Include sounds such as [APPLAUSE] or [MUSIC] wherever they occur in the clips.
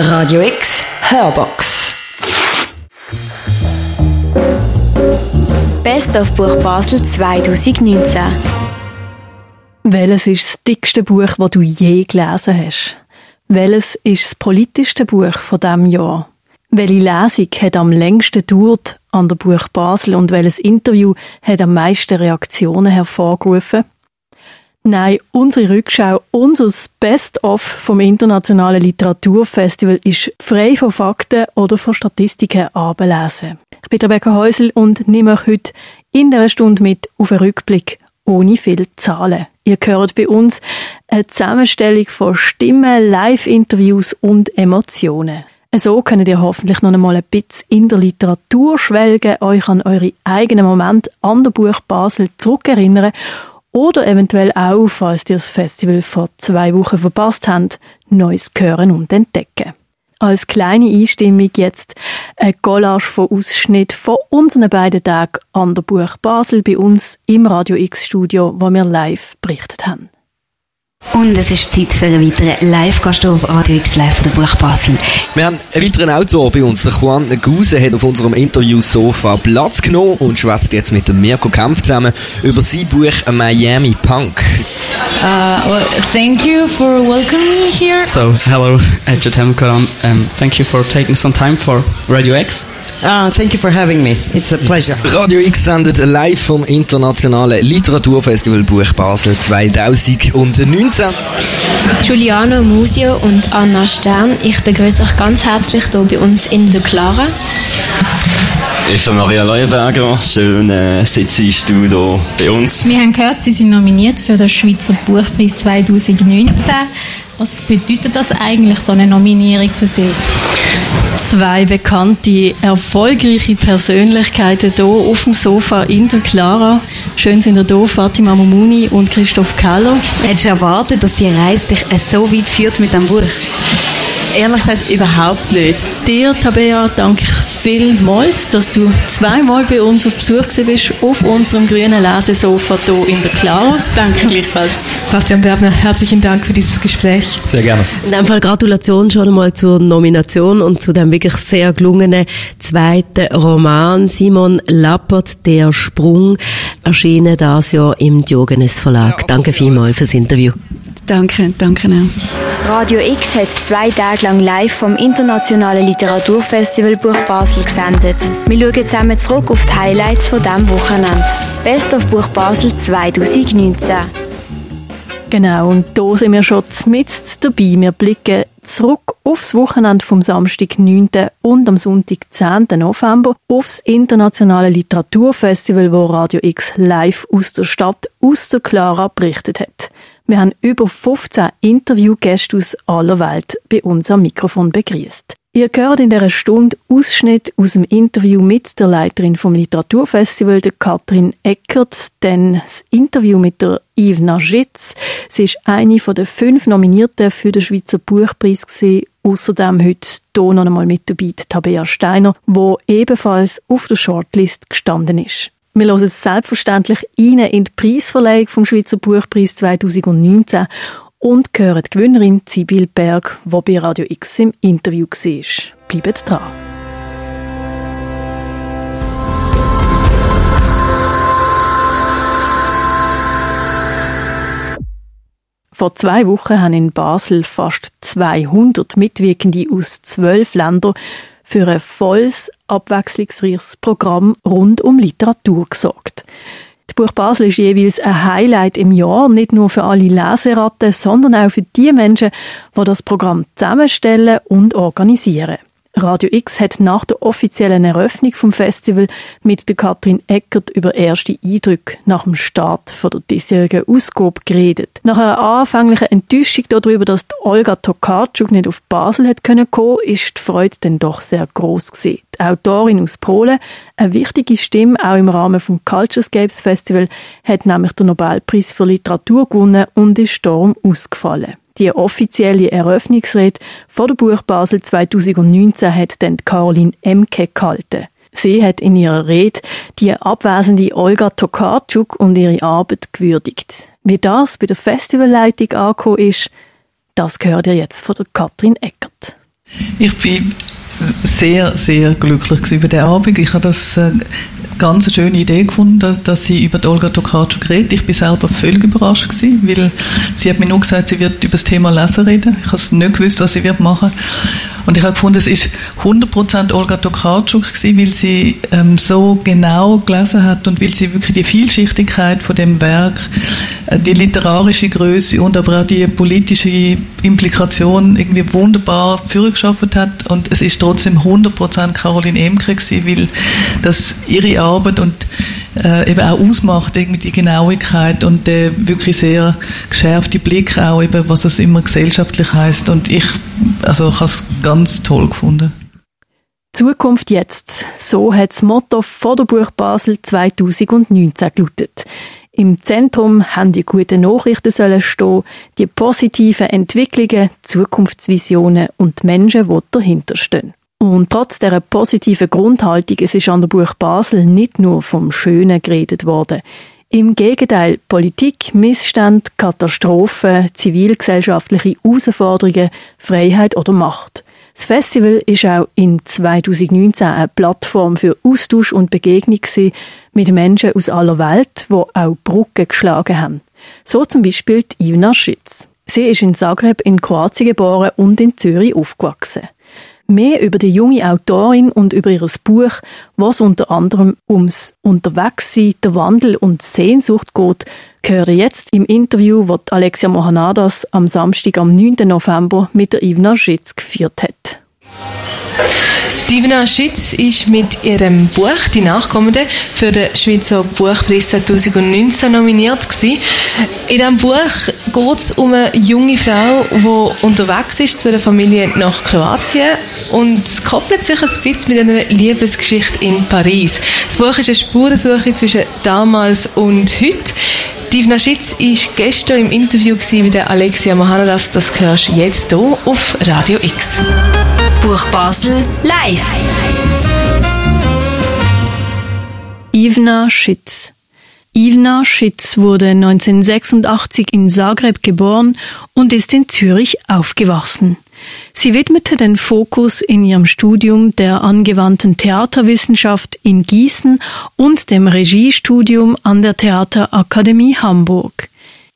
Radio X Hörbox. Best of Buch Basel 2019. Welches ist das dickste Buch, das du je gelesen hast? Welches ist das politischste Buch von diesem Jahr? Welche Lesung hat am längsten gedauert an der Buch Basel und welches Interview hat am meisten Reaktionen hervorgerufen? Nein, unsere Rückschau, unser Best-of vom Internationalen Literaturfestival ist frei von Fakten oder von Statistiken abzulesen. Ich bin Rebecca Häusel und nehme euch heute in dieser Stunde mit auf einen Rückblick ohne viele Zahlen. Ihr hört bei uns eine Zusammenstellung von Stimmen, Live-Interviews und Emotionen. So könnt ihr hoffentlich noch einmal ein bisschen in der Literatur schwelgen, euch an eure eigenen Momente an der Buch Basel zurückerinnern oder eventuell auch, falls ihr das Festival vor zwei Wochen verpasst habt, Neues hören und entdecken. Als kleine Einstimmung jetzt ein Collage von Ausschnitt von unseren beiden Tagen an der Buch Basel bei uns im Radio X Studio, wo wir live berichtet haben. Und es ist Zeit für einen weiteren Live-Gast auf Radio X Live von der Buch Basel. Wir haben einen weiteren Autor bei uns. Der Juan Guse hat auf unserem Interview-Sofa Platz genommen und schwätzt jetzt mit dem Mirko Kampf zusammen über sein Buch Miami Punk. Uh, well, thank you for welcoming me here. So, hello, Echetem Karam. Um, thank you for taking some time for Radio X. Uh, thank you for having me. It's a pleasure. Radio X sendet live vom Internationalen Literaturfestival Buch Basel 2019. Giuliano Musio und Anna Stern, ich begrüße euch ganz herzlich hier bei uns in der Clara. Ich bin Maria Leuenberger, schön äh, sitze du hier bei uns. Wir haben gehört, Sie sind nominiert für den Schweizer Buchpreis 2019. Was bedeutet das eigentlich, so eine Nominierung für Sie? Zwei bekannte, erfolgreiche Persönlichkeiten hier auf dem Sofa in der Clara. Schön sind ihr hier, Fatima Momuni und Christoph Keller. Hättest du erwartet, dass die Reise dich so weit führt mit dem Buch? Ehrlich gesagt überhaupt nicht. Dir, Tabea, danke ich vielmals, dass du zweimal bei uns auf Besuch bist auf unserem grünen Lesesofa hier in der Clara. Danke gleichfalls. Bastian Werbner, herzlichen Dank für dieses Gespräch. Sehr gerne. In dem Fall Gratulation schon einmal zur Nomination und zu dem wirklich sehr gelungenen zweiten Roman Simon Lappert, Der Sprung, erschienen das Jahr im Diogenes Verlag. Danke vielmals fürs Interview. Danke, danke auch. Radio X hat zwei Tage lang live vom Internationalen Literaturfestival Buch Basel gesendet. Wir schauen zusammen zurück auf die Highlights von diesem Wochenende. Best of Buch Basel 2019. Genau, und da sind wir schon mit dabei. Wir blicken zurück aufs Wochenende vom Samstag 9. und am Sonntag 10. November aufs Internationale Literaturfestival, wo Radio X live aus der Stadt, aus der Clara berichtet hat. Wir haben über 15 Interviewgäste aus aller Welt bei uns am Mikrofon begrüßt. Ihr hört in dieser Stunde Ausschnitt aus dem Interview mit der Leiterin vom Literaturfestival, der Katrin Eckert, dann das Interview mit der Yves Najitz. Sie ist eine der fünf Nominierten für den Schweizer Buchpreis. Außerdem heute hier noch einmal mit dabei Tabea Steiner, wo ebenfalls auf der Shortlist gestanden ist. Wir hören selbstverständlich rein in die Preisverleihung vom Schweizer Buchpreis 2019 und hören die Gewinnerin Sibyl Berg, die bei Radio X im Interview war. Bleibt dran. Vor zwei Wochen haben in Basel fast 200 Mitwirkende aus zwölf Ländern für ein volles, abwechslungsreiches Programm rund um Literatur gesorgt. Das Buch Basel ist jeweils ein Highlight im Jahr, nicht nur für alle Leseratten, sondern auch für die Menschen, die das Programm zusammenstellen und organisieren. Radio X hat nach der offiziellen Eröffnung vom Festival mit der Katrin Eckert über erste Eindrücke nach dem Start von der diesjährigen Ausgabe geredet. Nach einer anfänglichen Enttäuschung darüber, dass Olga Tokarczuk nicht auf Basel können kommen, ist die Freude dann doch sehr groß gewesen. Die Autorin aus Polen, eine wichtige Stimme auch im Rahmen vom Culturescapes Festival, hat nämlich den Nobelpreis für Literatur gewonnen und ist darum ausgefallen. Die offizielle Eröffnungsrede vor der Buch Basel 2019 hat dann Caroline Emke gehalten. Sie hat in ihrer Rede die abwesende Olga Tokarczuk und ihre Arbeit gewürdigt. Wie das bei der Festivalleitung angekommen ist, das gehört ihr jetzt von der Katrin Eckert. Ich bin sehr, sehr glücklich über den Abend. Ich habe das äh, ganz schöne Idee gefunden, dass, sie über die Olga Tokarczuk redet. Ich bin selber völlig überrascht gewesen, weil sie hat mir nur gesagt, sie wird über das Thema Lesen reden. Ich habe nicht gewusst, was sie wird machen. Und ich habe gefunden, es ist 100% Olga Tokarczuk gewesen, weil sie ähm, so genau gelesen hat und weil sie wirklich die Vielschichtigkeit von dem Werk, äh, die literarische Größe und aber auch die politische Implikation irgendwie wunderbar vorgeschafft hat. Und es ist trotzdem 100% Caroline Emke gewesen, weil das ihre Arbeit und äh, eben auch ausmacht, irgendwie die Genauigkeit und der wirklich sehr geschärfte Blick auch eben, was es immer gesellschaftlich heißt. Und ich, also ich habe es ganz toll gefunden. Zukunft jetzt. So hat das Motto von der Buch Basel 2019 gelautet. Im Zentrum haben die guten Nachrichten sollen stehen, die positiven Entwicklungen, Zukunftsvisionen und Menschen, die dahinter stehen. Und trotz dieser positiven Grundhaltung, es ist an der Buch Basel nicht nur vom Schönen geredet worden. Im Gegenteil, Politik, Missstand, Katastrophen, zivilgesellschaftliche Herausforderungen, Freiheit oder Macht. Das Festival ist auch in 2019 eine Plattform für Austausch und Begegnung mit Menschen aus aller Welt, die auch Brücken geschlagen haben. So zum Beispiel Ivna Schütz. Sie ist in Zagreb in Kroatien geboren und in Zürich aufgewachsen. Mehr über die junge Autorin und über ihr Buch, was unter anderem ums Unterwegssein, der Wandel und Sehnsucht geht, höre jetzt im Interview, das Alexia Mohanadas am Samstag, am 9. November mit der Ivna Schitz geführt hat. Divina Schütz ist mit ihrem Buch «Die Nachkommende» für den Schweizer Buchpreis 2019 nominiert gewesen. In diesem Buch geht es um eine junge Frau, die unterwegs ist zu einer Familie nach Kroatien und es koppelt sich ein bisschen mit einer Liebesgeschichte in Paris. Das Buch ist eine Spurensuche zwischen damals und heute. Divna Schitz war gestern im Interview mit Alexia Mahanadas. Das hörst du jetzt hier auf Radio X. Buch Basel live. Ivna Schitz. Ivna Schitz wurde 1986 in Zagreb geboren und ist in Zürich aufgewachsen. Sie widmete den Fokus in ihrem Studium der angewandten Theaterwissenschaft in Gießen und dem Regiestudium an der Theaterakademie Hamburg.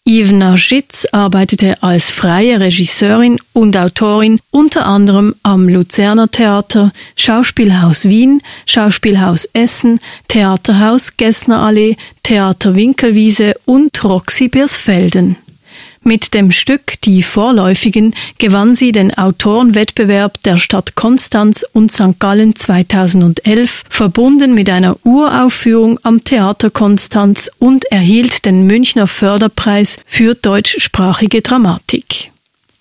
Ivna Schitz arbeitete als freie Regisseurin und Autorin unter anderem am Luzerner Theater, Schauspielhaus Wien, Schauspielhaus Essen, Theaterhaus Gessnerallee, Theater Winkelwiese und Roxy Biersfelden. Mit dem Stück Die Vorläufigen gewann sie den Autorenwettbewerb der Stadt Konstanz und St. Gallen 2011, verbunden mit einer Uraufführung am Theater Konstanz und erhielt den Münchner Förderpreis für deutschsprachige Dramatik.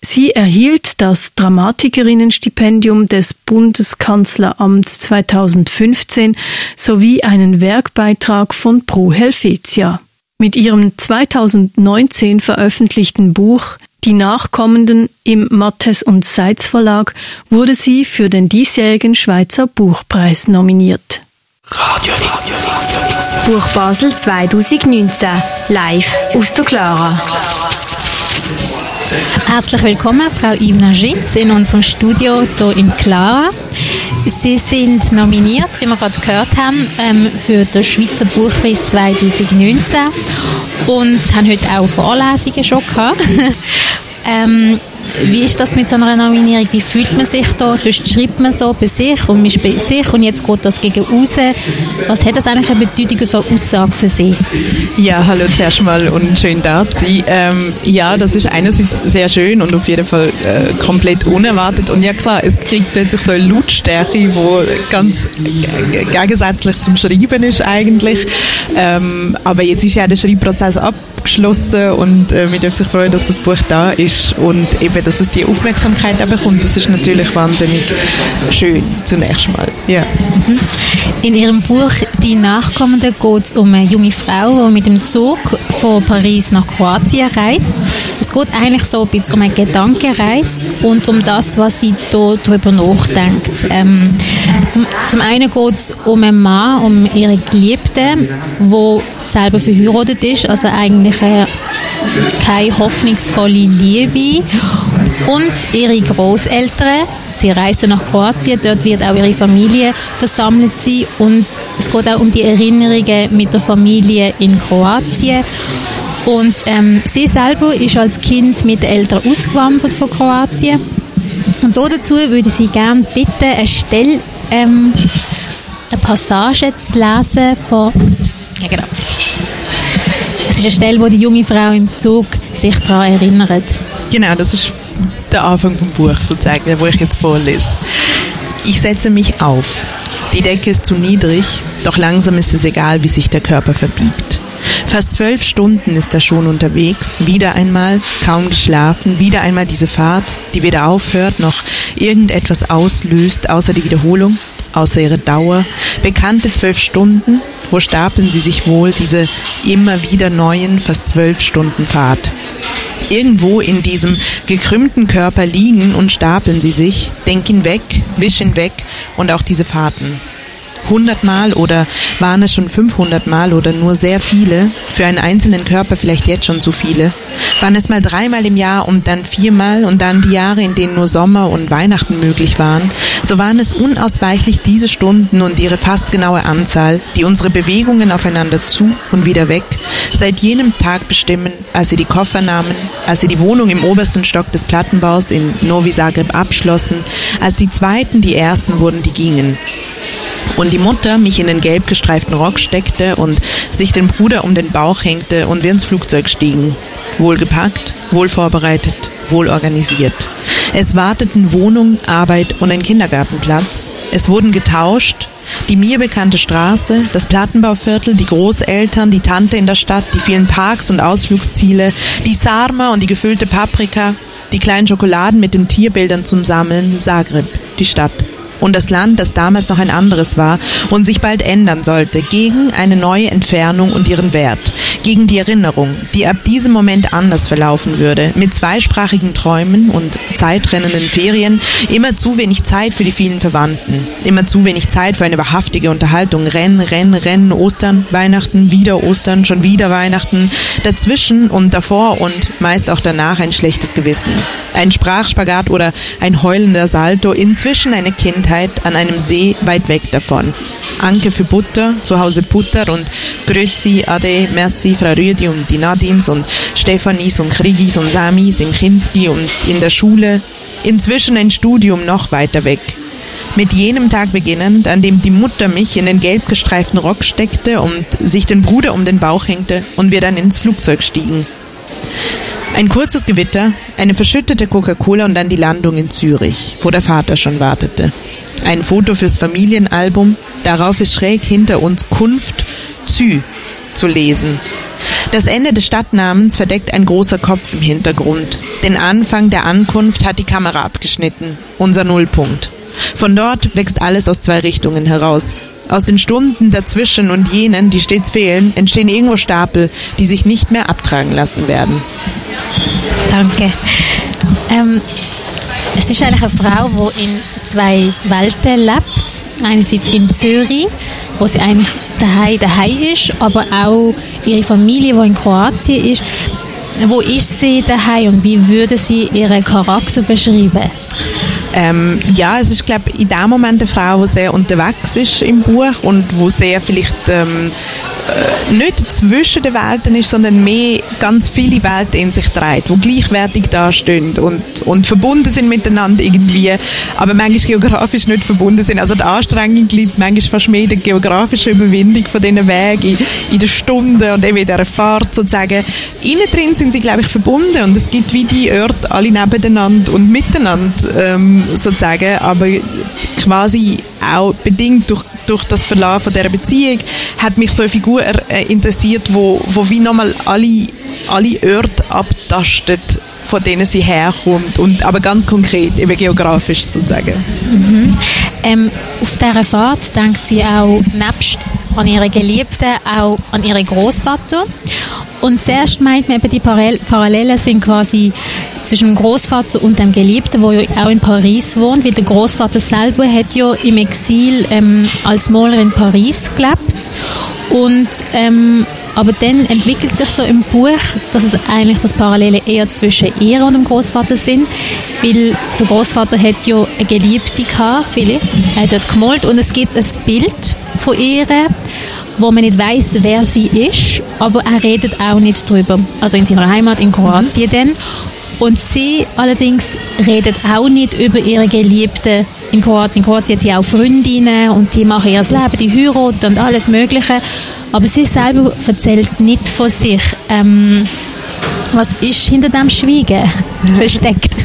Sie erhielt das Dramatikerinnenstipendium des Bundeskanzleramts 2015 sowie einen Werkbeitrag von Pro Helvetia. Mit ihrem 2019 veröffentlichten Buch Die Nachkommenden im Mattes und Seitz Verlag wurde sie für den diesjährigen Schweizer Buchpreis nominiert. Radio X. Buch Basel 2019 live aus der Clara. Herzlich willkommen, Frau Ivna Schitz, in unserem Studio hier im Clara. Sie sind nominiert, wie wir gerade gehört haben, ähm, für den Schweizer Buchpreis 2019 und haben heute auch Vorlesungen schon gehabt. [LAUGHS] ähm, wie ist das mit so einer Nominierung? Wie fühlt man sich da? Sonst schreibt man so bei sich und man ist bei sich und jetzt geht das gegen raus. Was hat das eigentlich eine Bedeutung für Aussage für Sie? Ja, hallo zuerst mal und schön da zu sein. Ähm, ja, das ist einerseits sehr schön und auf jeden Fall äh, komplett unerwartet. Und ja klar, es kriegt plötzlich so eine Lautstärke, die ganz gegensätzlich zum Schreiben ist eigentlich. Ähm, aber jetzt ist ja der Schreibprozess ab abgeschlossen und äh, wir dürfen sich freuen, dass das Buch da ist und eben, dass es die Aufmerksamkeit bekommt. Das ist natürlich wahnsinnig schön zunächst mal. Ja. Mhm. In Ihrem Buch Die Nachkommende geht es um eine junge Frau, die mit dem Zug von Paris nach Kroatien reist. Es geht eigentlich so ein bisschen um eine Gedankenreise und um das, was sie da darüber nachdenkt. Ähm, zum einen geht es um einen Mann, um ihre Geliebte, die selber verheiratet ist, also eigentlich eigentlich keine hoffnungsvolle Liebe und ihre Großeltern. Sie reisen nach Kroatien, dort wird auch ihre Familie versammelt sein und es geht auch um die Erinnerungen mit der Familie in Kroatien. Und ähm, sie selber ist als Kind mit den Eltern ausgewandert von Kroatien. Und dazu würde sie gerne bitten, eine Stelle, ähm, eine Passage zu lesen von... Ja, genau. Es ist eine Stelle, wo die junge Frau im Zug sich daran erinnert. Genau, das ist der Anfang vom Buch sozusagen, wo ich jetzt vorlese. Ich setze mich auf. Die Decke ist zu niedrig, doch langsam ist es egal, wie sich der Körper verbiegt. Fast zwölf Stunden ist er schon unterwegs, wieder einmal, kaum geschlafen, wieder einmal diese Fahrt, die weder aufhört noch irgendetwas auslöst, außer die Wiederholung, außer ihre Dauer. Bekannte zwölf Stunden, wo stapeln sie sich wohl, diese immer wieder neuen, fast zwölf Stunden Fahrt. Irgendwo in diesem gekrümmten Körper liegen und stapeln sie sich, denken weg, wischen weg und auch diese Fahrten. 100 Mal oder waren es schon 500 Mal oder nur sehr viele, für einen einzelnen Körper vielleicht jetzt schon zu viele? Waren es mal dreimal im Jahr und dann viermal und dann die Jahre, in denen nur Sommer und Weihnachten möglich waren? So waren es unausweichlich diese Stunden und ihre fast genaue Anzahl, die unsere Bewegungen aufeinander zu und wieder weg seit jenem Tag bestimmen, als sie die Koffer nahmen, als sie die Wohnung im obersten Stock des Plattenbaus in Novi Zagreb abschlossen, als die zweiten die ersten wurden, die gingen und die Mutter mich in den gelb gestreiften Rock steckte und sich den Bruder um den Bauch hängte und wir ins Flugzeug stiegen. Wohl gepackt, wohl vorbereitet, wohl organisiert. Es warteten Wohnung, Arbeit und ein Kindergartenplatz. Es wurden getauscht, die mir bekannte Straße, das Plattenbauviertel, die Großeltern, die Tante in der Stadt, die vielen Parks und Ausflugsziele, die Sarma und die gefüllte Paprika, die kleinen Schokoladen mit den Tierbildern zum Sammeln, Zagreb, die Stadt und das Land, das damals noch ein anderes war und sich bald ändern sollte, gegen eine neue Entfernung und ihren Wert, gegen die Erinnerung, die ab diesem Moment anders verlaufen würde, mit zweisprachigen Träumen und zeitrennenden Ferien, immer zu wenig Zeit für die vielen Verwandten, immer zu wenig Zeit für eine wahrhaftige Unterhaltung, Rennen, Rennen, Rennen, Ostern, Weihnachten, wieder Ostern, schon wieder Weihnachten, dazwischen und davor und meist auch danach ein schlechtes Gewissen, ein Sprachspagat oder ein heulender Salto, inzwischen eine Kindheit, Kindheit an einem See weit weg davon. Anke für Butter, zu Hause Butter und Grüezi, Ade, Merci, Frau Rüdi und die Nadins und Stefanis und Krigis und Samis im Kinski und in der Schule. Inzwischen ein Studium noch weiter weg. Mit jenem Tag beginnend, an dem die Mutter mich in den gelb gestreiften Rock steckte und sich den Bruder um den Bauch hängte und wir dann ins Flugzeug stiegen. Ein kurzes Gewitter, eine verschüttete Coca-Cola und dann die Landung in Zürich, wo der Vater schon wartete. Ein Foto fürs Familienalbum, darauf ist schräg hinter uns Kunft Zü zu lesen. Das Ende des Stadtnamens verdeckt ein großer Kopf im Hintergrund. Den Anfang der Ankunft hat die Kamera abgeschnitten, unser Nullpunkt. Von dort wächst alles aus zwei Richtungen heraus. Aus den Stunden dazwischen und jenen, die stets fehlen, entstehen irgendwo Stapel, die sich nicht mehr abtragen lassen werden. Danke. Ähm, es ist eigentlich eine Frau, die in zwei Welten lebt. Einerseits in Zürich, wo sie eigentlich daheim, daheim ist, aber auch ihre Familie, die in Kroatien ist. Wo ist sie daheim und wie würde sie ihren Charakter beschreiben? Ähm, ja, es ist, glaube in dem Moment eine Frau, die sehr unterwegs ist im Buch und wo sehr vielleicht ähm, äh, nicht zwischen den Welten ist, sondern mehr ganz viele Welten in sich trägt, die gleichwertig dastehen und, und verbunden sind miteinander irgendwie, aber manchmal geografisch nicht verbunden sind. Also die Anstrengung liegt manchmal fast mehr in der geografischen Überwindung von diesen Wegen, in, in der Stunde und eben in dieser Fahrt sozusagen. Innen drin sind sie, glaube ich, verbunden und es gibt wie die Orte alle nebeneinander und miteinander ähm, sozusagen, aber quasi auch bedingt durch durch das Verlauf dieser Beziehung hat mich so eine Figur äh, interessiert, wo, wo wie nochmal alle, alle Orte abtastet, von denen sie herkommt, und, aber ganz konkret, eben geografisch sozusagen. Mhm. Ähm, auf dieser Fahrt denkt sie auch nebst an ihre Geliebten, auch an ihren Großvater. Und zuerst meint man die Parallelen sind quasi zwischen dem Großvater und dem Geliebten, der ja auch in Paris wohnt, weil der Großvater selber hat ja im Exil ähm, als Maler in Paris gelebt. Und ähm, Aber dann entwickelt sich so im Buch, dass es eigentlich das Parallele eher zwischen ihr und dem Großvater sind, weil der Großvater hat ja eine Geliebte gehabt, Philipp, er hat dort gemalt und es gibt ein Bild von ihr, wo man nicht weiß, wer sie ist, aber er redet auch nicht drüber. Also in seiner Heimat in Kroatien dann. Und sie allerdings redet auch nicht über ihre Geliebte in Kroatien. In Kroatien hat sie auch Freundinnen und die machen ihr Leben, die heiraten und alles Mögliche. Aber sie selber erzählt nicht von sich. Ähm, was ist hinter dem Schweigen [LAUGHS] versteckt?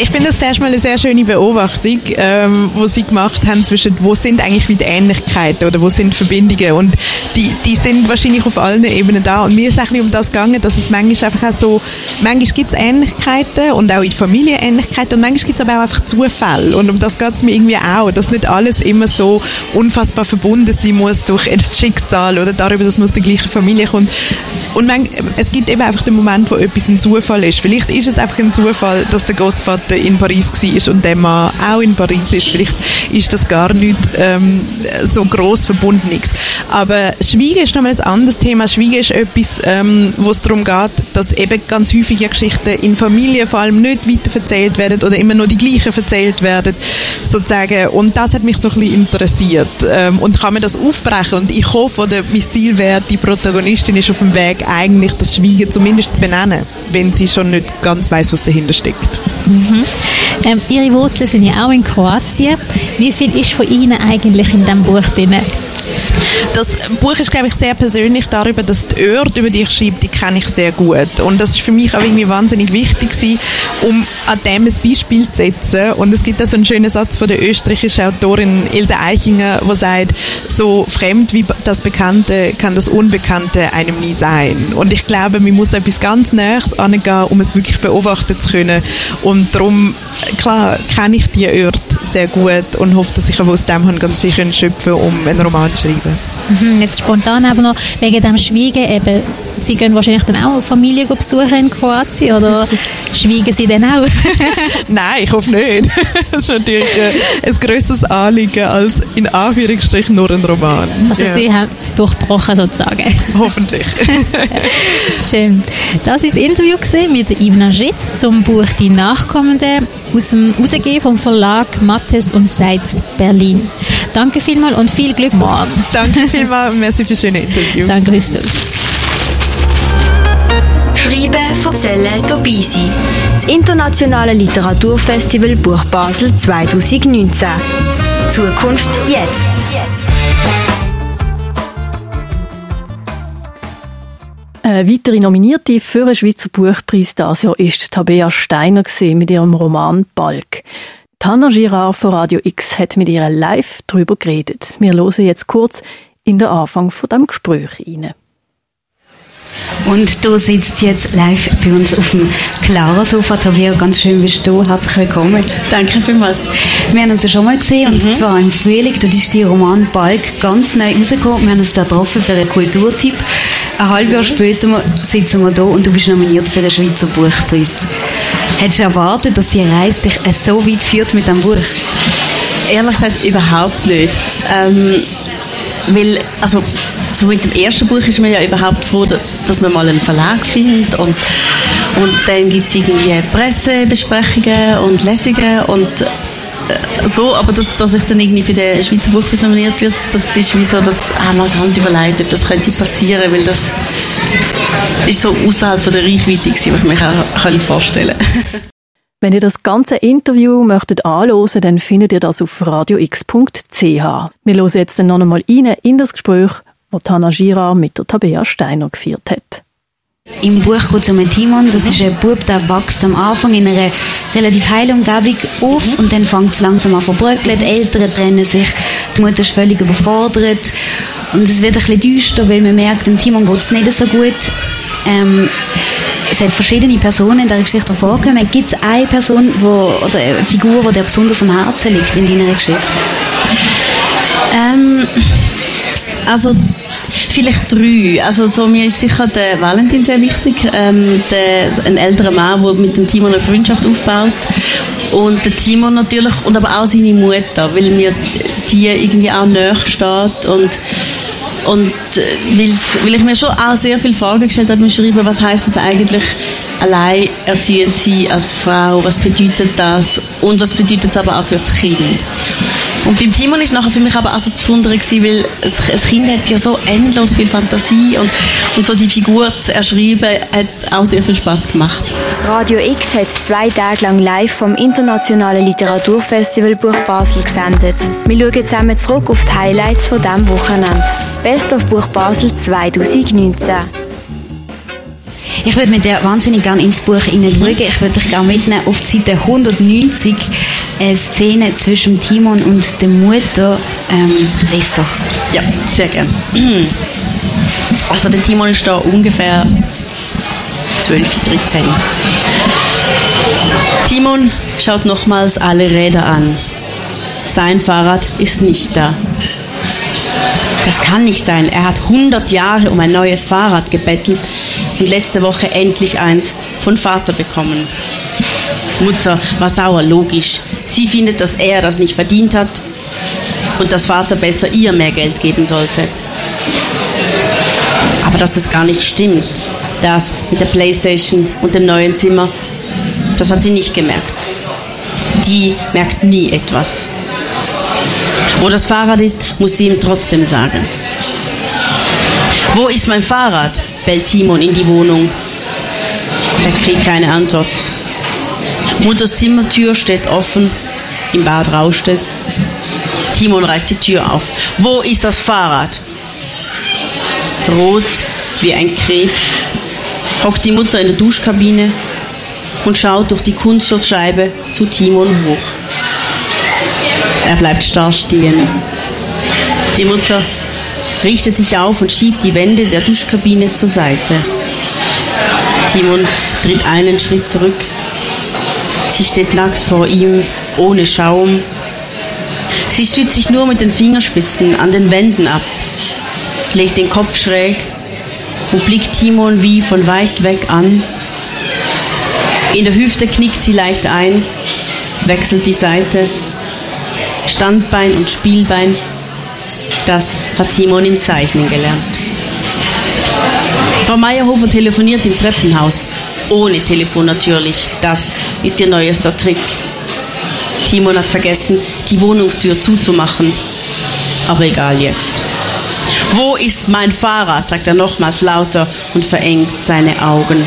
Ich finde das zuerst mal eine sehr schöne Beobachtung, ähm, wo sie gemacht haben zwischen, wo sind eigentlich wieder Ähnlichkeiten oder wo sind Verbindungen? Und die, die sind wahrscheinlich auf allen Ebenen da. Und mir ist eigentlich um das gegangen, dass es manchmal einfach auch so, manchmal gibt es Ähnlichkeiten und auch in Familie Ähnlichkeiten und manchmal gibt es aber auch einfach Zufälle und um das geht es mir irgendwie auch, dass nicht alles immer so unfassbar verbunden sein muss durch das Schicksal oder darüber, dass man aus der gleichen Familie kommt. Und man, es gibt eben einfach den Moment, wo etwas ein Zufall ist. Vielleicht ist es einfach ein Zufall, dass der Großvater in Paris war und der Mann auch in Paris ist. Vielleicht ist das gar nicht ähm, so groß Verbundenes. Aber Schweigen ist nochmal ein anderes Thema. Schweigen ist etwas, ähm, wo es darum geht, dass eben ganz häufige Geschichten in Familien vor allem nicht weiterverzählt werden oder immer nur die gleichen erzählt werden, sozusagen. Und das hat mich so ein bisschen interessiert. Ähm, und kann man das aufbrechen? Und ich hoffe, oder mein Ziel wäre, die Protagonistin ist auf dem Weg, eigentlich das Schweigen zumindest zu benennen, wenn sie schon nicht ganz weiß, was dahinter steckt. Mhm. Ähm, ihre Wurzeln sind ja auch in Kroatien. Wie viel ist von Ihnen eigentlich in diesem Buch drin? Das Buch ist, glaube ich, sehr persönlich darüber, dass die Orte, über die ich schreibe, die kenne ich sehr gut. Und das ist für mich auch irgendwie wahnsinnig wichtig gewesen, um an dem ein Beispiel zu setzen. Und es gibt da so einen schönen Satz von der österreichischen Autorin Ilse Eichinger, wo sagt, so fremd wie das Bekannte kann das Unbekannte einem nie sein. Und ich glaube, man muss etwas ganz Näheres angehen, um es wirklich beobachten zu können. Und darum, klar, kenne ich die Orte sehr gut und hoffe, dass ich aus dem ganz viel schöpfen kann, um einen Roman zu schreiben. Mhm, jetzt spontan aber noch wegen dem Schweigen eben. Sie gehen wahrscheinlich dann auch Familie besuchen in Kroatien oder [LAUGHS] schweigen Sie dann auch? [LAUGHS] Nein, ich hoffe nicht. [LAUGHS] Das ist natürlich äh, ein grösseres Anliegen als in Anführungsstrichen nur ein Roman. Also ja. Sie haben es durchbrochen sozusagen. Hoffentlich. Schön. Das war das Interview mit Ivna Schitz zum Buch Die Nachkommende aus dem Rausgehen vom Verlag Mattes und Seitz Berlin. Danke vielmals und viel Glück morgen. Danke vielmals und merci für das schöne Interview. Danke, Christus. Schreiben, erzählen, dabei sein. Das Internationale Literaturfestival Buch Basel 2019. Zukunft jetzt. Eine weitere Nominierte für den Schweizer Buchpreis dieses Jahr ist Tabea Steiner mit ihrem Roman Balk. Tanner Girard von Radio X hat mit ihr live darüber geredet. Wir hören jetzt kurz in den Anfang von dem Gespräch rein. Und du sitzt jetzt live bei uns auf dem klaren Sofa. Tabea, ganz schön bist du. Herzlich willkommen. Danke vielmals. Wir haben uns ja schon mal gesehen, und mhm. zwar im Frühling. Da ist die Roman Balk ganz neu rausgekommen. Wir haben uns da getroffen für einen Kulturtipp. Ein halbes Jahr später sitzen wir da und du bist nominiert für den Schweizer Buchpreis. Hättest du erwartet, dass die Reise dich so weit führt mit dem Buch? Ehrlich gesagt überhaupt nicht. Ähm, weil, also, so mit dem ersten Buch ist man ja überhaupt froh, dass man mal einen Verlag findet und, und dann gibt es irgendwie Pressebesprechungen und Lesungen und äh, so, aber dass, dass ich dann irgendwie für den Schweizer Buchpreis nominiert wird, das ist wie so, das haben wir gar nicht überlegt, ob das könnte passieren, weil das ist so außerhalb von der Reichweite was ich mir auch vorstellen kann. [LAUGHS] Wenn ihr das ganze Interview möchtet anhören, dann findet ihr das auf radiox.ch. Wir hören jetzt noch einmal rein in das Gespräch, das Hanna Gira mit der Tabea Steiner geführt hat. Im Buch geht es um einen Timon, das ist ein Bub, der wächst am Anfang in einer relativ heilen Umgebung auf und dann fängt es langsam an zu verbröckeln, die Eltern trennen sich, die Mutter ist völlig überfordert und es wird ein bisschen düster, weil man merkt, dem Timon geht es nicht so gut. Ähm, es hat verschiedene Personen in der Geschichte vorgekommen. Gibt es eine Person wo, oder eine Figur, die dir besonders am Herzen liegt in deiner Geschichte? Ähm, also vielleicht drei. Also so, mir ist sicher der Valentin sehr wichtig. Ähm, der, ein älterer Mann, der mit dem Timon eine Freundschaft aufbaut. Und der Timon natürlich, und aber auch seine Mutter, weil mir die irgendwie auch näher steht und und äh, weil ich mir schon auch sehr viele Fragen gestellt habe beim Schreiben, was heißt es eigentlich, allein erziehend sie als Frau, was bedeutet das und was bedeutet es aber auch fürs Kind. Und beim Timon ist nachher für mich aber auch so das Besondere gewesen, weil das Kind hat ja so endlos viel Fantasie und, und so die Figur zu erschreiben, hat auch sehr viel Spaß gemacht. Radio X hat zwei Tage lang live vom Internationalen Literaturfestival Buch Basel gesendet. Wir schauen zusammen zurück auf die Highlights von diesem Wochenende. Best of Buch Basel 2019. Ich würde mit dir wahnsinnig gerne ins Buch hineinschauen. Ich würde dich gerne mitnehmen auf die Seite 190, eine Szene zwischen Timon und der Mutter. Ähm, lies doch. Ja, sehr gerne. [CLEARS THROAT] Also der Timon ist da ungefähr 12, 13. Timon schaut nochmals alle Räder an. Sein Fahrrad ist nicht da. Das kann nicht sein. Er hat 100 Jahre um ein neues Fahrrad gebettelt und letzte Woche endlich eins von Vater bekommen. Mutter war sauer, logisch. Sie findet, dass er das nicht verdient hat und dass Vater besser ihr mehr Geld geben sollte. Aber dass es gar nicht stimmt, das mit der Playstation und dem neuen Zimmer, das hat sie nicht gemerkt. Die merkt nie etwas. Wo das Fahrrad ist, muss sie ihm trotzdem sagen. Wo ist mein Fahrrad? bellt Timon in die Wohnung. Er kriegt keine Antwort. Mutters Zimmertür steht offen. Im Bad rauscht es. Timon reißt die Tür auf. Wo ist das Fahrrad? Rot wie ein Krebs hockt die Mutter in der Duschkabine und schaut durch die Kunststoffscheibe zu Timon hoch. Er bleibt starr stehen. Die Mutter richtet sich auf und schiebt die Wände der Duschkabine zur Seite. Timon tritt einen Schritt zurück. Sie steht nackt vor ihm, ohne Schaum. Sie stützt sich nur mit den Fingerspitzen an den Wänden ab, legt den Kopf schräg und blickt Timon wie von weit weg an. In der Hüfte knickt sie leicht ein, wechselt die Seite. Standbein und Spielbein das hat Timon im Zeichnen gelernt. Frau Meyerhofer telefoniert im Treppenhaus. Ohne Telefon natürlich. Das ist ihr neuester Trick. Timon hat vergessen, die Wohnungstür zuzumachen. Aber egal jetzt. Wo ist mein Fahrrad? sagt er nochmals lauter und verengt seine Augen.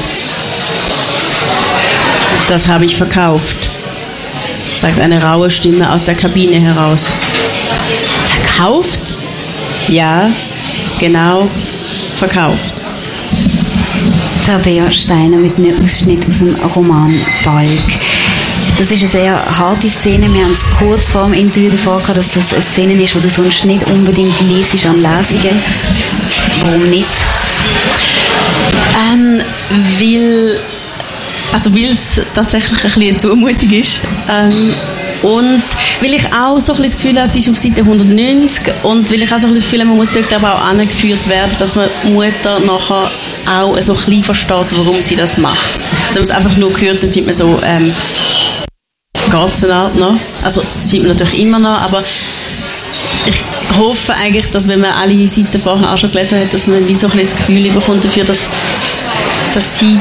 Das habe ich verkauft, sagt eine raue Stimme aus der Kabine heraus. Verkauft? Ja, genau, verkauft. Tabea Steiner mit einem Ausschnitt aus dem Roman Balk. Das ist eine sehr harte Szene. Wir haben es kurz vor dem Interview davor gehabt, dass das eine Szene ist, die du sonst nicht unbedingt liest an Lesungen. Warum nicht? Ähm, weil also es tatsächlich ein bisschen Zumutung ist. Ähm, und weil ich auch so ein das Gefühl habe, es ist auf Seite 190 und weil ich auch so ein das Gefühl habe, man muss dort aber auch angeführt werden, dass man Mutter nachher auch so ein bisschen versteht, warum sie das macht. Wenn man es einfach nur gehört, dann findet man so, ähm, es eine noch. Also, das findet man natürlich immer noch, aber ich hoffe eigentlich, dass wenn man alle Seiten vorher auch schon gelesen hat, dass man wie so ein das Gefühl bekommt dafür, dass, dass sie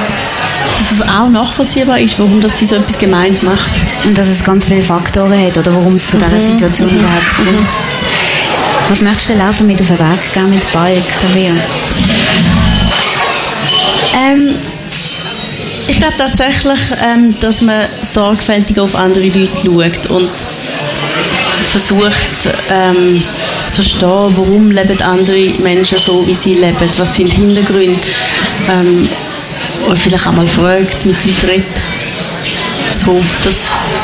dass es auch nachvollziehbar ist, warum das sie so etwas Gemeins macht. Und dass es ganz viele Faktoren hat, oder warum es zu mhm. dieser Situation mhm. überhaupt kommt. Mhm. Was möchtest du lesen mit auf den Weg gehen mit Balk, Tabea? Ähm, glaube tatsächlich, ähm, dass man sorgfältig auf andere Leute schaut und versucht ähm, zu verstehen, warum leben andere Menschen so, wie sie leben, was sind Hintergründe. Ähm, und vielleicht auch mal fragt, mit Leuten redet. So, das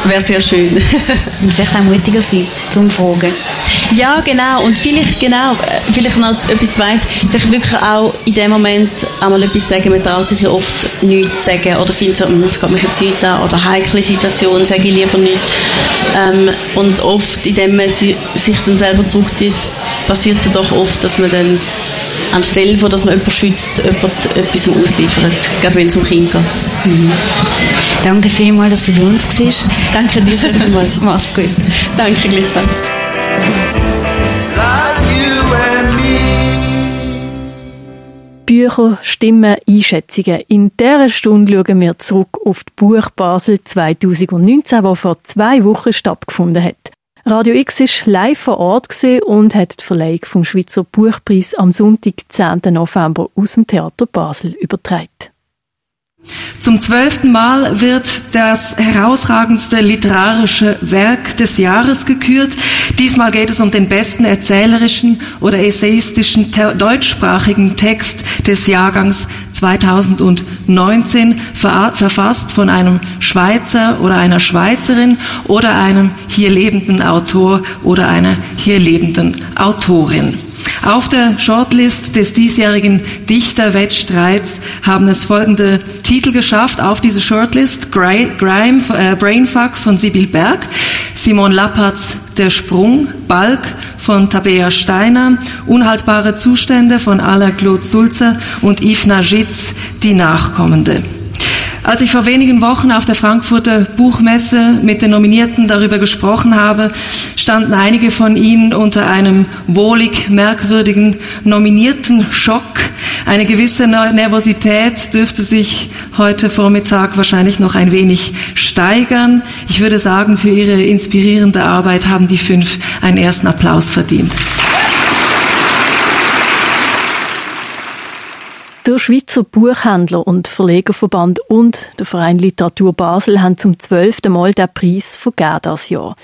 wäre sehr schön. [LAUGHS] und vielleicht auch mutiger sein, zum Fragen. Ja, genau. Und vielleicht, genau, vielleicht noch etwas Zweites. Vielleicht wirklich auch in dem Moment einmal etwas sagen. Man traut sich ja oft nichts sagen oder findet so, hm, es geht mich eine Zeit an oder heikle Situation, sage ich lieber nichts. Ähm, und oft, indem man sich dann selber zurückzieht, passiert es ja doch oft, dass man dann anstelle von, dass man jemanden schützt, jemand etwas ausliefert, gerade wenn es um Kinder geht. Mhm. Danke vielmals, dass du bei uns warst. Danke dir sehr vielmals. [LAUGHS] Mach's gut. Danke gleichfalls. Bücher, Stimmen, Einschätzungen. In dieser Stunde schauen wir zurück auf die Buch Basel 2019, die vor zwei Wochen stattgefunden hat. Radio X war live vor Ort und hat die Verleihung vom Schweizer Buchpreis am Sonntag, 10. November, aus dem Theater Basel übertragen. Zum zwölften Mal wird das herausragendste literarische Werk des Jahres gekürt. Diesmal geht es um den besten erzählerischen oder essayistischen deutschsprachigen Text des Jahrgangs 2019, verfasst von einem Schweizer oder einer Schweizerin oder einem hier lebenden Autor oder einer hier lebenden Autorin. Auf der Shortlist des diesjährigen Dichterwettstreits haben es folgende Titel geschafft auf diese Shortlist. Grime, äh, Brainfuck von Sibyl Berg, Simon Lapperts Der Sprung, Balk von Tabea Steiner, Unhaltbare Zustände von Ala Claude Sulzer und Yves Najitz, Die Nachkommende. Als ich vor wenigen Wochen auf der Frankfurter Buchmesse mit den Nominierten darüber gesprochen habe, standen einige von ihnen unter einem wohlig merkwürdigen nominierten Schock. Eine gewisse Nervosität dürfte sich heute Vormittag wahrscheinlich noch ein wenig steigern. Ich würde sagen, für ihre inspirierende Arbeit haben die fünf einen ersten Applaus verdient. Der Schweizer Buchhändler und Verlegerverband und der Verein Literatur Basel haben zum zwölften Mal den Preis vergeben das Jahr.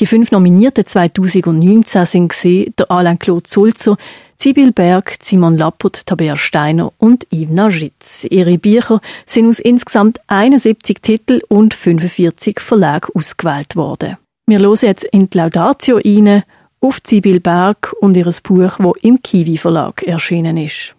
Die fünf Nominierten 2019 sind der Alain Claude Sulzer, Sibyl Berg, Simon Lappert, Tabea Steiner und Yves Najitz. Ihre Bücher sind aus insgesamt 71 Titeln und 45 Verlagen ausgewählt worden. Wir hören jetzt in die Laudatio rein auf Sibyl Berg und ihr Buch, das im Kiwi Verlag erschienen ist.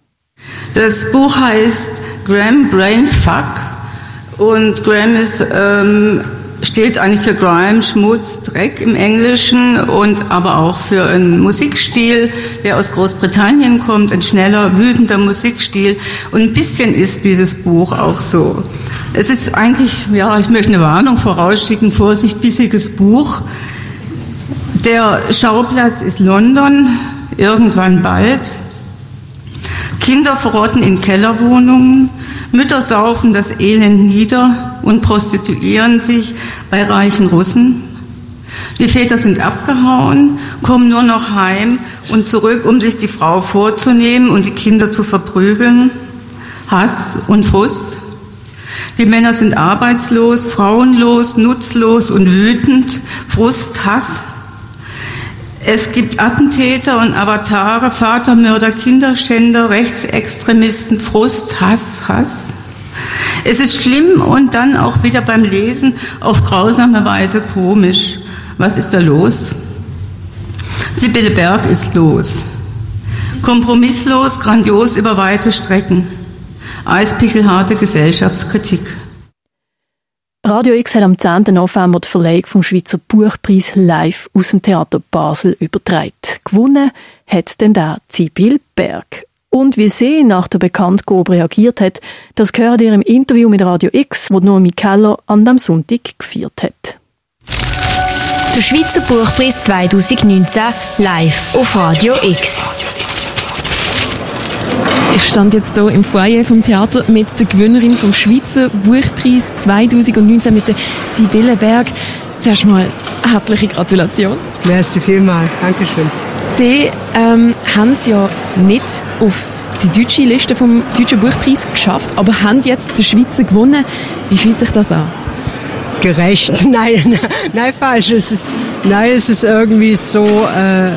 Das Buch heißt Graham Brain Fuck und Graham ist, ähm, steht eigentlich für Grime, Schmutz, Dreck im Englischen und aber auch für einen Musikstil, der aus Großbritannien kommt, ein schneller, wütender Musikstil und ein bisschen ist dieses Buch auch so. Es ist eigentlich, ja, ich möchte eine Warnung vorausschicken, Vorsicht, bissiges Buch. Der Schauplatz ist London, irgendwann bald. Kinder verrotten in Kellerwohnungen, Mütter saufen das Elend nieder und prostituieren sich bei reichen Russen. Die Väter sind abgehauen, kommen nur noch heim und zurück, um sich die Frau vorzunehmen und die Kinder zu verprügeln. Hass und Frust. Die Männer sind arbeitslos, frauenlos, nutzlos und wütend. Frust, Hass, es gibt Attentäter und Avatare, Vatermörder, Kinderschänder, Rechtsextremisten, Frust, Hass, Hass. Es ist schlimm und dann auch wieder beim Lesen auf grausame Weise komisch. Was ist da los? Sibylle Berg ist los. Kompromisslos, grandios über weite Strecken. Eispickelharte Gesellschaftskritik. Radio X hat am 10. November die Verleihung vom Schweizer Buchpreis live aus dem Theater Basel übertragen. Gewonnen hat denn da Zibil Berg. Und wie sie nach der Bekanntgabe reagiert hat, das gehört ihr im Interview mit Radio X, wo Noemi Keller an dem Sonntag geführt hat. Der Schweizer Buchpreis 2019 live auf Radio X. Ich stand jetzt hier im Foyer vom Theater mit der Gewinnerin vom Schweizer Buchpreis 2019 mit der Sibylle Berg. Zuerst mal herzliche Gratulation. Merci vielmals. Dankeschön. Sie ähm, haben es ja nicht auf die deutsche Liste vom Deutschen Buchpreis geschafft, aber haben jetzt den Schweizer gewonnen. Wie fühlt sich das an? Gerecht. [LAUGHS] Nein, nein, falsch. Es ist, nein, es ist irgendwie so, äh,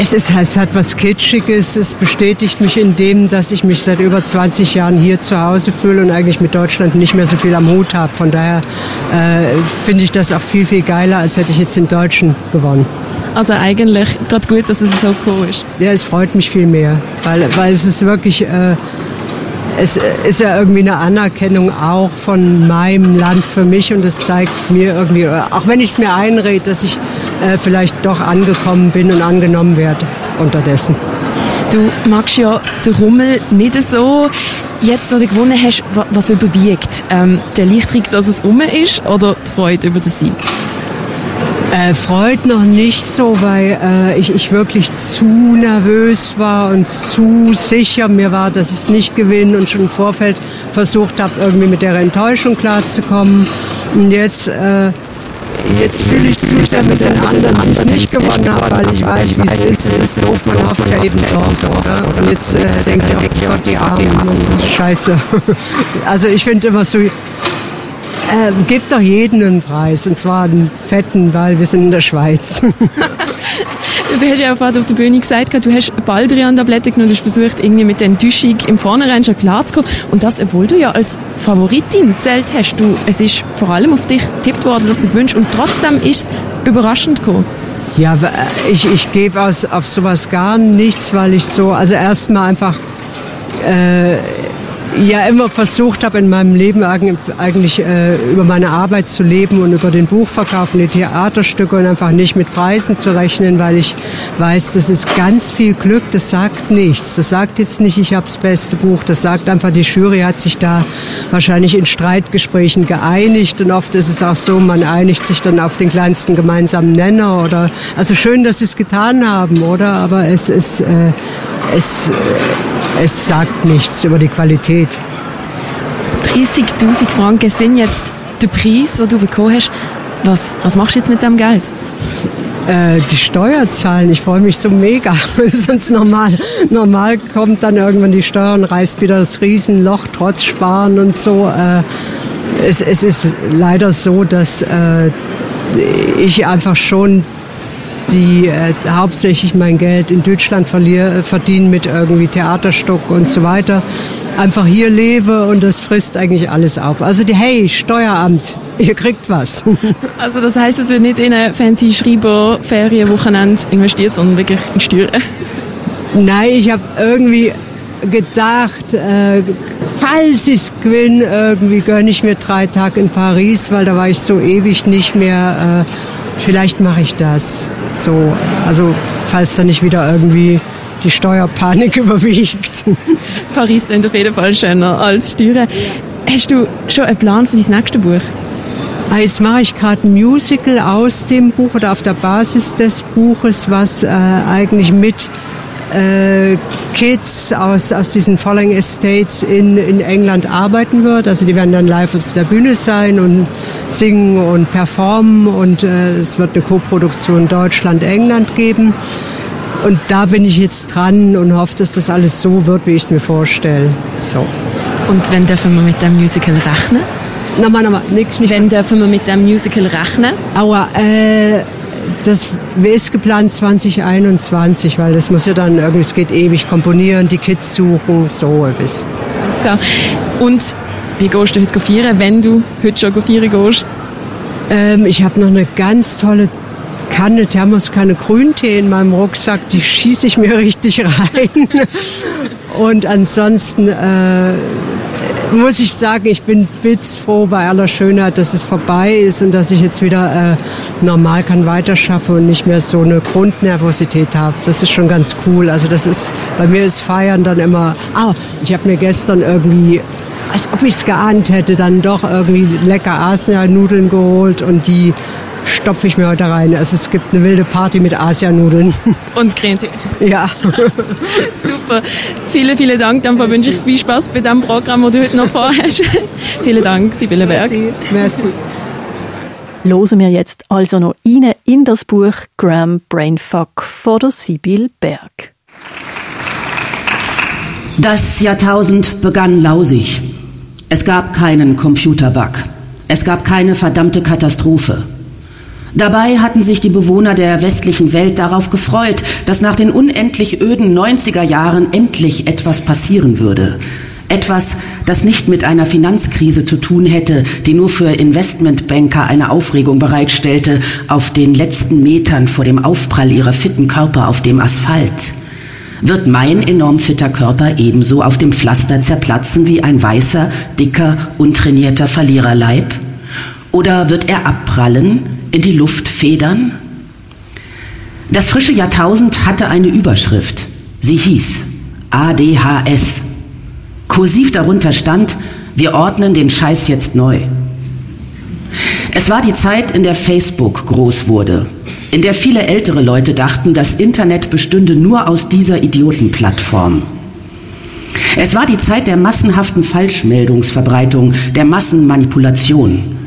es, ist, es hat was Kitschiges. Es bestätigt mich in dem, dass ich mich seit über 20 Jahren hier zu Hause fühle und eigentlich mit Deutschland nicht mehr so viel am Hut habe. Von daher äh, finde ich das auch viel, viel geiler, als hätte ich jetzt den Deutschen gewonnen. Also eigentlich gerade gut, dass es so cool ist. Ja, es freut mich viel mehr, weil, weil es ist wirklich... Äh, es ist ja irgendwie eine Anerkennung auch von meinem Land für mich und es zeigt mir irgendwie, auch wenn ich es mir einrede, dass ich äh, vielleicht doch angekommen bin und angenommen werde unterdessen. Du magst ja den Rummel nicht so. Jetzt, wo du gewonnen hast, was überwiegt? Ähm, der Leichtrick, dass es um ist oder die Freude über den Sieg? Äh, Freud noch nicht so, weil äh, ich, ich wirklich zu nervös war und zu sicher mir war, dass ich es nicht gewinne und schon im Vorfeld versucht habe, irgendwie mit der Enttäuschung klarzukommen. Und jetzt, äh, jetzt fühle ich zu sehr mit den anderen, die es nicht gewonnen haben, weil ich weiß, wie es ist. Es ist doof, man hofft ja eben dort, oder? Und jetzt äh, denke ich, oh Gott, die Armen, scheiße. [LAUGHS] Also ich finde immer so, äh, gibt doch jeden einen Preis, und zwar einen fetten, weil wir sind in der Schweiz. [LAUGHS] du hast ja vorhin auf der Bühne gesagt, du hast Baldrian-Tabletten genommen, du hast versucht, irgendwie mit der Enttäuschung im Vornherein schon klarzukommen. Und das, obwohl du ja als Favoritin zählt hast. Du, es ist vor allem auf dich getippt worden, dass du wünschst, und trotzdem ist es überraschend gekommen. Ja, äh, ich, ich gebe auf sowas gar nichts, weil ich so, also erstmal einfach äh, ja immer versucht habe, in meinem Leben eigentlich äh, über meine Arbeit zu leben und über den Buchverkauf und die Theaterstücke und einfach nicht mit Preisen zu rechnen, weil ich weiß, das ist ganz viel Glück, das sagt nichts. Das sagt jetzt nicht, ich habe das beste Buch, das sagt einfach, die Jury hat sich da wahrscheinlich in Streitgesprächen geeinigt und oft ist es auch so, man einigt sich dann auf den kleinsten gemeinsamen Nenner oder, also schön, dass sie es getan haben, oder? Aber es ist, äh, es, äh, es sagt nichts über die Qualität. 30.000 Franken sind jetzt der Preis, den du bekommen hast. Was, was machst du jetzt mit dem Geld? Äh, die Steuer zahlen. Ich freue mich so mega. [LAUGHS] Sonst normal, normal kommt dann irgendwann die Steuer und reißt wieder das Riesenloch trotz Sparen und so. Äh, es, es ist leider so, dass äh, ich einfach schon die äh, hauptsächlich mein Geld in Deutschland verliere, verdienen mit irgendwie Theaterstück und so weiter. Einfach hier lebe und das frisst eigentlich alles auf. Also die Hey, Steueramt, [LAUGHS] ihr kriegt was. [LAUGHS] Also das heißt, es wird nicht in eine fancy Schreiber Ferienwochenende investiert, sondern wirklich in Steuern. [LAUGHS] Nein, ich habe irgendwie gedacht, äh, falls ich es gewinne, irgendwie gönne ich mir drei Tage in Paris, weil da war ich so ewig nicht mehr. Äh, vielleicht mache ich das. So, also falls da nicht wieder irgendwie die Steuerpanik [LAUGHS] überwiegt. Paris klingt auf jeden Fall schöner als Steuern. Hast du schon einen Plan für dein nächste Buch? Ah, jetzt mache ich gerade ein Musical aus dem Buch oder auf der Basis des Buches, was äh, eigentlich mit äh, Kids aus, aus diesen Falling Estates in, in England arbeiten wird. Also die werden dann live auf der Bühne sein und singen und performen und äh, es wird eine Koproduktion Deutschland-England geben. Und da bin ich jetzt dran und hoffe, dass das alles so wird, wie ich es mir vorstelle. So. Und wenn dürfen wir mit dem Musical rechnen? Nochmal, nochmal, nicht, nicht. Wenn dürfen wir mit dem Musical rechnen? Aua, äh, das ist geplant 2021, weil das muss ja dann irgendwie, es geht ewig komponieren, die Kids suchen, so etwas. Alles klar. Und wie gehst du heute feiern, wenn du heute schon feiern gehst? Ähm, ich habe noch eine ganz tolle Kanne, Thermoskanne Grüntee in meinem Rucksack, die schieße ich mir [LAUGHS] richtig rein. Und ansonsten äh, muss ich sagen, ich bin blitzfroh bei aller Schönheit, dass es vorbei ist und dass ich jetzt wieder äh, normal kann weiterschaffen und nicht mehr so eine Grundnervosität habe. Das ist schon ganz cool. Also das ist, bei mir ist Feiern dann immer, ah, ich habe mir gestern irgendwie als ob ich es geahnt hätte, dann doch irgendwie lecker Asia-Nudeln geholt und die stopfe ich mir heute rein. Also es gibt eine wilde Party mit Asianudeln. [LAUGHS] Und Creme. Ja. [LAUGHS] Super. Vielen, vielen Dank. Dann wünsche ich viel Spaß bei dem Programm, das du heute noch vorhast. [LAUGHS] vielen Dank, Sibylle Berg. Merci. Merci. Hören wir jetzt also noch rein in das Buch Graham Brainfuck von der Sibyl Berg. Das Jahrtausend begann lausig. Es gab keinen Computerbug. Es gab keine verdammte Katastrophe. Dabei hatten sich die Bewohner der westlichen Welt darauf gefreut, dass nach den unendlich öden 90er Jahren endlich etwas passieren würde. Etwas, das nicht mit einer Finanzkrise zu tun hätte, die nur für Investmentbanker eine Aufregung bereitstellte, auf den letzten Metern vor dem Aufprall ihrer fitten Körper auf dem Asphalt. Wird mein enorm fitter Körper ebenso auf dem Pflaster zerplatzen wie ein weißer, dicker, untrainierter Verliererleib? Oder wird er abprallen, in die Luft federn? Das frische Jahrtausend hatte eine Überschrift. Sie hieß ADHS. Kursiv darunter stand, wir ordnen den Scheiß jetzt neu. Es war die Zeit, in der Facebook groß wurde, in der viele ältere Leute dachten, das Internet bestünde nur aus dieser Idiotenplattform. Es war die Zeit der massenhaften Falschmeldungsverbreitung, der Massenmanipulation.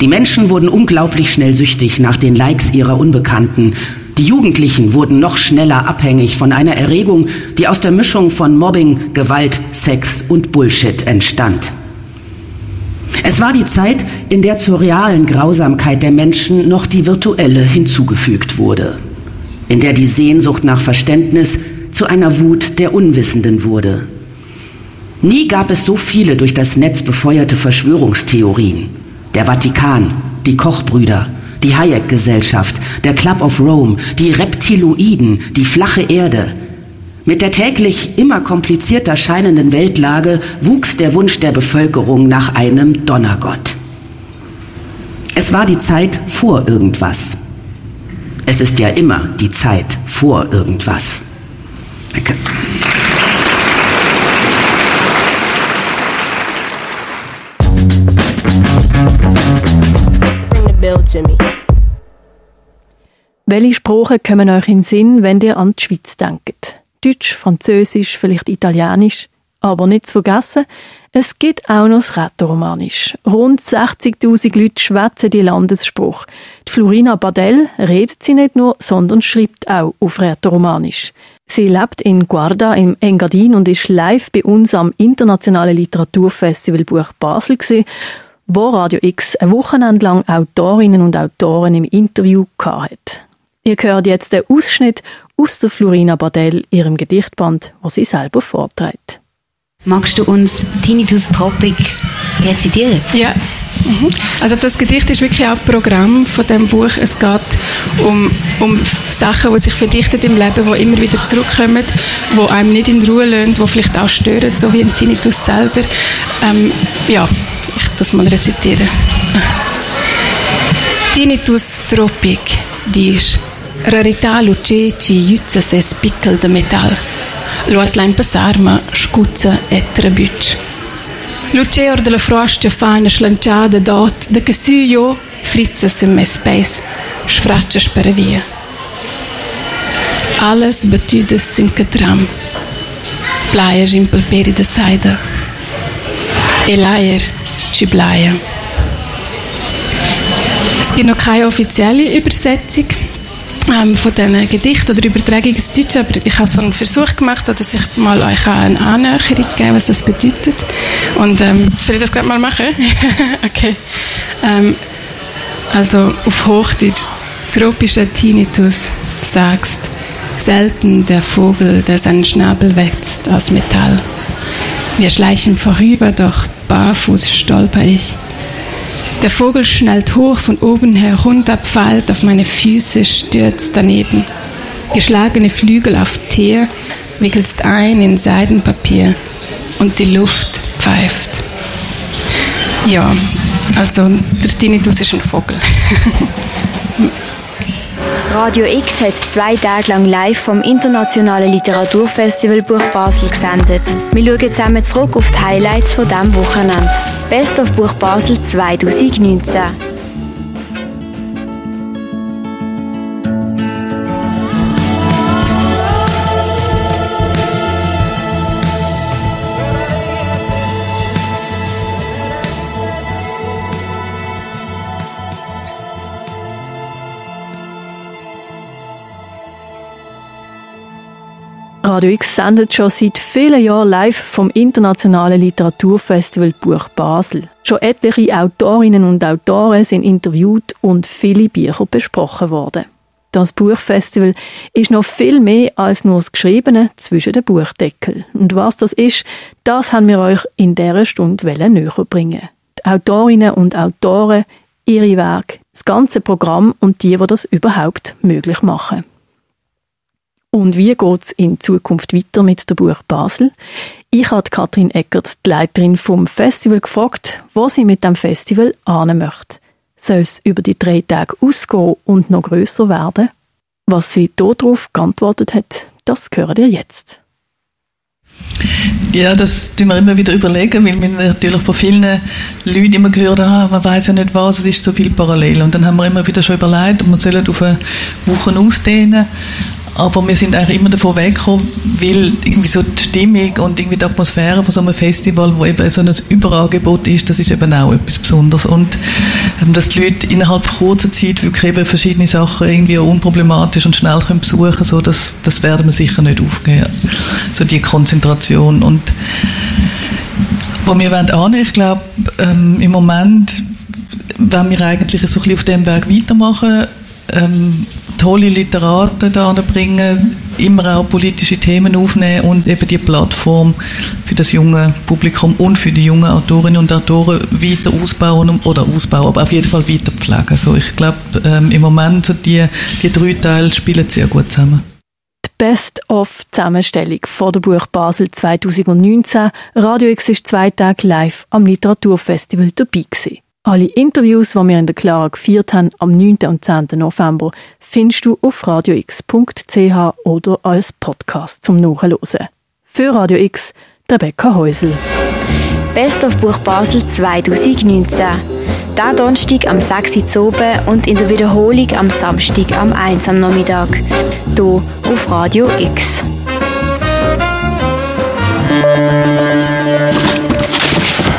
Die Menschen wurden unglaublich schnell süchtig nach den Likes ihrer Unbekannten. Die Jugendlichen wurden noch schneller abhängig von einer Erregung, die aus der Mischung von Mobbing, Gewalt, Sex und Bullshit entstand. Es war die Zeit, in der zur realen Grausamkeit der Menschen noch die virtuelle hinzugefügt wurde, in der die Sehnsucht nach Verständnis zu einer Wut der Unwissenden wurde. Nie gab es so viele durch das Netz befeuerte Verschwörungstheorien. Der Vatikan, die Kochbrüder, die Hayek-Gesellschaft, der Club of Rome, die Reptiloiden, die flache Erde. Mit der täglich immer komplizierter scheinenden Weltlage wuchs der Wunsch der Bevölkerung nach einem Donnergott. Es war die Zeit vor irgendwas. Es ist ja immer die Zeit vor irgendwas. Danke. Welche Sprachen kommen euch in den Sinn, wenn ihr an die Schweiz denkt? Deutsch, Französisch, vielleicht Italienisch. Aber nicht zu vergessen, es gibt auch noch das Rätoromanisch. Rund 60.000 Leute schwätzen die Landesspruch. Die Florina Badell redet sie nicht nur, sondern schreibt auch auf Rätoromanisch. Sie lebt in Guarda im Engadin und ist live bei uns am Internationalen Literaturfestival Buch Basel gewesen wo Radio X ein Wochenende lang Autorinnen und Autoren im Interview hat. Ihr hört jetzt den Ausschnitt aus der Florina Badell, ihrem Gedichtband, was sie selber vorträgt. Magst du uns Tinnitus Tropic rezitieren? Ja. Mhm. Also das Gedicht ist wirklich auch Programm von dem Buch. Es geht um, um Sachen, die sich verdichten im Leben, die immer wieder zurückkommen, die einem nicht in Ruhe lassen, die vielleicht auch stören, so wie ein Tinnitus selber. Ähm, ja, ich das mal rezitieren. Tinnitus tropic, diz. Rarità luce ci jutza se spickel de metal. Luat lain passar ma scuzza e. Luce or de la frosta faina slanciada dot, de che su io frizza su me space, sfraccia. Alles betydes sin katram. Bleier in palperi de saida. E laier ci bleier. Es gibt noch keine offizielle Übersetzung ähm, von diesen Gedichten oder Übertragung ins Deutsche, aber ich habe so einen Versuch gemacht, dass ich mal euch eine Annäherung geben was das bedeutet. Und ähm, soll ich das gerade mal machen? [LAUGHS] okay. Ähm, also auf Hochdeutsch, tropischer Tinnitus, sagst, selten der Vogel, der seinen Schnabel wetzt aus Metall. Wir schleichen vorüber, doch barfuß stolper ich. Der Vogel schnellt hoch von oben herunter, pfeilt auf meine Füße, stürzt daneben. Geschlagene Flügel auf Teer, wickelst ein in Seidenpapier und die Luft pfeift. Ja, also der Tinnitus ist ein Vogel. [LAUGHS] Radio X hat zwei Tage lang live vom Internationalen Literaturfestival Buch Basel gesendet. Wir schauen zusammen zurück auf die Highlights von diesem Wochenende. Best of Buch Basel 2019. Radio X sendet schon seit vielen Jahren live vom Internationalen Literaturfestival Buch Basel. Schon etliche Autorinnen und Autoren sind interviewt und viele Bücher besprochen worden. Das Buchfestival ist noch viel mehr als nur das Geschriebene zwischen den Buchdeckel. Und was das ist, das haben wir euch in dieser Stunde näher bringen. Die Autorinnen und Autoren, ihre Werke, das ganze Programm und die, die das überhaupt möglich machen. Und wie geht es in Zukunft weiter mit dem Buch Basel? Ich habe Katrin Eckert, die Leiterin vom Festival, gefragt, wo sie mit dem Festival ahnen möchte. Soll es über die drei Tage ausgehen und noch grösser werden? Was sie darauf geantwortet hat, das hören ihr jetzt. Ja, das tun wir immer wieder überlegen, weil wir natürlich von vielen Leuten immer gehört haben, man weiß ja nicht was, es ist so viel parallel. Und dann haben wir immer wieder schon überlegt, ob wir sollen auf eine Woche ausdehnen aber wir sind eigentlich immer davon weggekommen, weil irgendwie so die Stimmung und irgendwie die Atmosphäre von so einem Festival, wo eben so ein Überangebot ist, das ist eben auch etwas Besonderes. Und ähm, dass die Leute innerhalb kurzer Zeit wirklich eben verschiedene Sachen irgendwie unproblematisch und schnell können besuchen so das, das werden wir sicher nicht aufgeben. So die Konzentration. Und wo wir wollen ich glaube, ähm, im Moment wenn wir eigentlich so ein bisschen auf dem Weg weitermachen, ähm, tolle Literaten da bringen, immer auch politische Themen aufnehmen und eben die Plattform für das junge Publikum und für die jungen Autorinnen und Autoren weiter ausbauen oder ausbauen, aber auf jeden Fall weiter pflegen. Also ich glaube, ähm, im Moment so die, die drei Teile spielen sehr gut zusammen. Die Best-of-Zusammenstellung von der Buch Basel 2019. Radio X ist zwei Tage live am Literaturfestival dabei gewesen. Alle Interviews, die wir in der Clara geführt haben, am 9. und 10. November, findest du auf radiox.ch oder als Podcast zum Nachhören. Für Radio X, Rebecca Häusel. Best of Buch Basel 2019. Der Donnerstag am 6. Uhr und in der Wiederholung am Samstag am 1. am Nachmittag. Hier auf Radio X.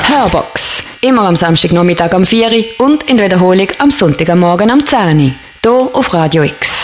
Hörbox. Immer am Samstagnachmittag am 4 Uhr und in der Wiederholung am Sonntagmorgen am 10 Uhr. Hier auf Radio X.